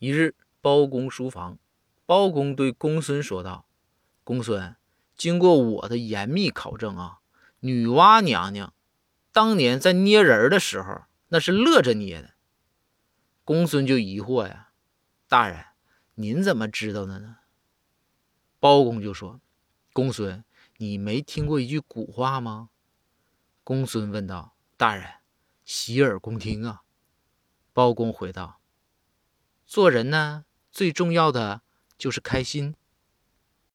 一日，包公书房，包公对公孙说道：“公孙，经过我的严密考证啊，女娲娘娘当年在捏人的时候，那是乐着捏的。”公孙就疑惑呀：“大人，您怎么知道的呢？”包公就说：“公孙，你没听过一句古话吗？”公孙问道：“大人，洗耳恭听啊。”包公回道。做人呢，最重要的就是开心。